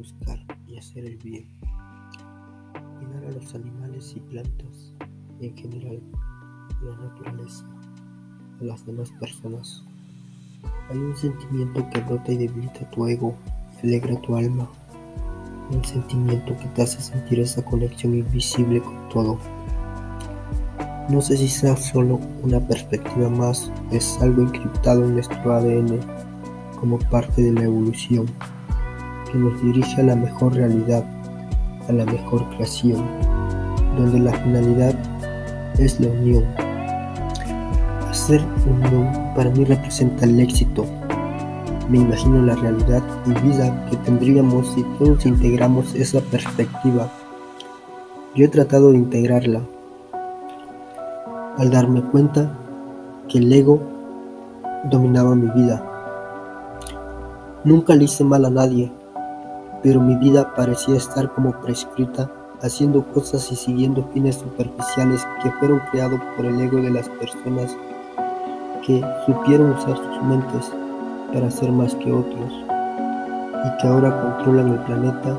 buscar y hacer el bien, cuidar a los animales y plantas en general la naturaleza, a las demás personas. Hay un sentimiento que rota y debilita tu ego y alegra tu alma, un sentimiento que te hace sentir esa conexión invisible con todo. No sé si sea solo una perspectiva más, es algo encriptado en nuestro ADN como parte de la evolución que nos dirige a la mejor realidad, a la mejor creación, donde la finalidad es la unión. Hacer unión para mí representa el éxito. Me imagino la realidad y vida que tendríamos si todos integramos esa perspectiva. Yo he tratado de integrarla al darme cuenta que el ego dominaba mi vida. Nunca le hice mal a nadie, pero mi vida parecía estar como prescrita, haciendo cosas y siguiendo fines superficiales que fueron creados por el ego de las personas que supieron usar sus mentes para ser más que otros y que ahora controlan el planeta,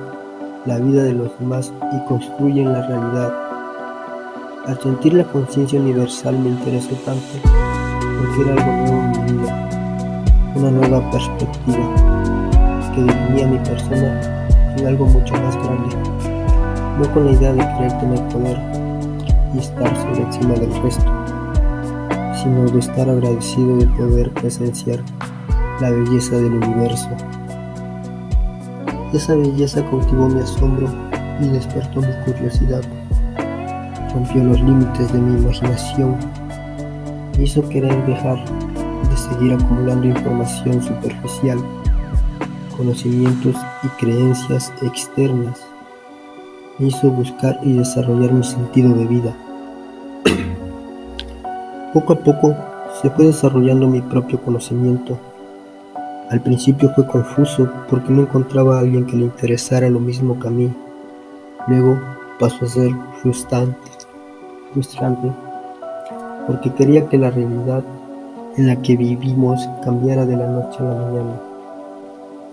la vida de los demás y construyen la realidad. Al sentir la conciencia universal me interesó tanto porque era algo nuevo en mi vida, una nueva perspectiva que definía mi persona en algo mucho más grande, no con la idea de querer tener poder y estar sobre encima del resto, sino de estar agradecido de poder presenciar la belleza del universo. Esa belleza cautivó mi asombro y despertó mi curiosidad, rompió los límites de mi imaginación, hizo querer dejar de seguir acumulando información superficial conocimientos y creencias externas. Me hizo buscar y desarrollar mi sentido de vida. poco a poco se fue desarrollando mi propio conocimiento. Al principio fue confuso porque no encontraba a alguien que le interesara lo mismo que a mí. Luego pasó a ser frustrante, frustrante porque quería que la realidad en la que vivimos cambiara de la noche a la mañana.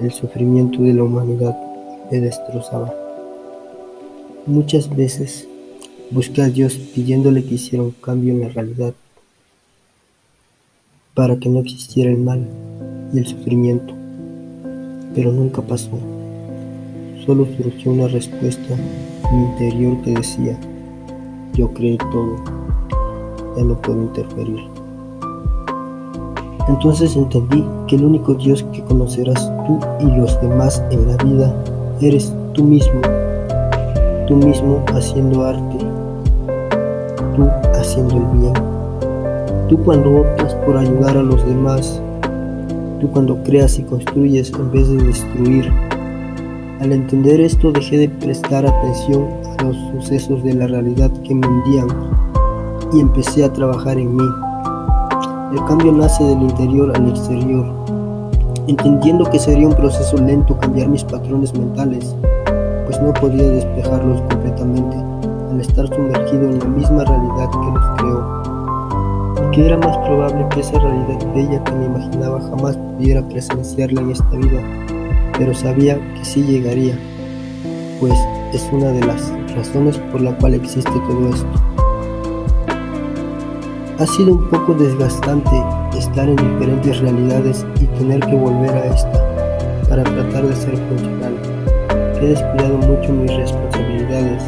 El sufrimiento de la humanidad me destrozaba. Muchas veces busqué a Dios pidiéndole que hiciera un cambio en la realidad para que no existiera el mal y el sufrimiento, pero nunca pasó. Solo surgió una respuesta en mi interior que decía, yo creé todo, ya no puedo interferir. Entonces entendí que el único Dios que conocerás tú y los demás en la vida eres tú mismo, tú mismo haciendo arte, tú haciendo el bien, tú cuando optas por ayudar a los demás, tú cuando creas y construyes en vez de destruir. Al entender esto dejé de prestar atención a los sucesos de la realidad que me hundían y empecé a trabajar en mí. El cambio nace del interior al exterior, entendiendo que sería un proceso lento cambiar mis patrones mentales, pues no podía despejarlos completamente al estar sumergido en la misma realidad que los creó, y que era más probable que esa realidad bella que me imaginaba jamás pudiera presenciarla en esta vida, pero sabía que sí llegaría, pues es una de las razones por la cual existe todo esto. Ha sido un poco desgastante estar en diferentes realidades y tener que volver a esta para tratar de ser funcional. He descuidado mucho mis responsabilidades,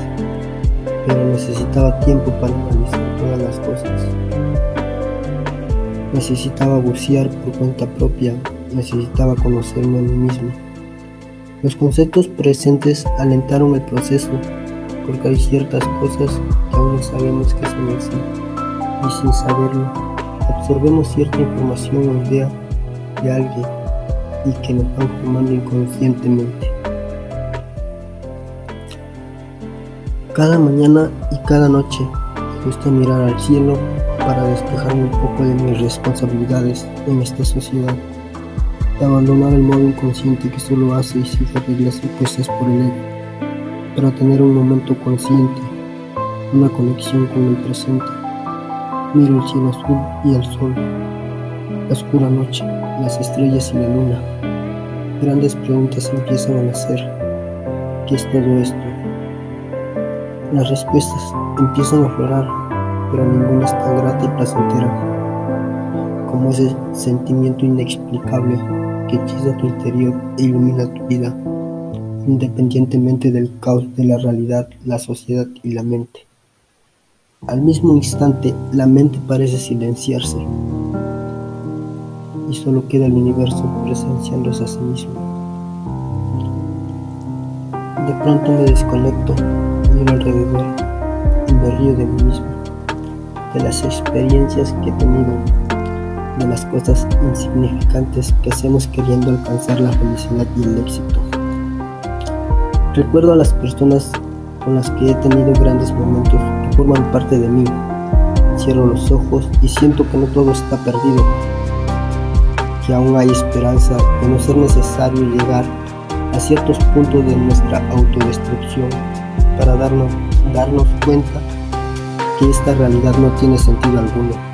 pero necesitaba tiempo para analizar todas las cosas. Necesitaba bucear por cuenta propia, necesitaba conocerme a mí mismo. Los conceptos presentes alentaron el proceso, porque hay ciertas cosas que aún no sabemos que son en sí y sin saberlo, absorbemos cierta información o idea de alguien y que nos van formando inconscientemente. Cada mañana y cada noche me gusta mirar al cielo para despejarme un poco de mis responsabilidades en esta sociedad, de abandonar el modo inconsciente que solo hace y sigue reglas impuestas por el ego, para tener un momento consciente, una conexión con el presente Miro el cielo azul y el sol, la oscura noche, las estrellas y la luna. grandes preguntas empiezan a nacer. ¿Qué es todo esto? Las respuestas empiezan a aflorar, pero ninguna es tan grata y placentera como ese sentimiento inexplicable que hechiza tu interior e ilumina tu vida, independientemente del caos de la realidad, la sociedad y la mente. Al mismo instante, la mente parece silenciarse y solo queda el universo presenciándose a sí mismo. De pronto me desconecto, miro alrededor y me río de mí mismo, de las experiencias que he tenido, de las cosas insignificantes que hacemos queriendo alcanzar la felicidad y el éxito. Recuerdo a las personas con las que he tenido grandes momentos forman parte de mí. Cierro los ojos y siento que no todo está perdido, que aún hay esperanza de no ser necesario llegar a ciertos puntos de nuestra autodestrucción para darnos, darnos cuenta que esta realidad no tiene sentido alguno.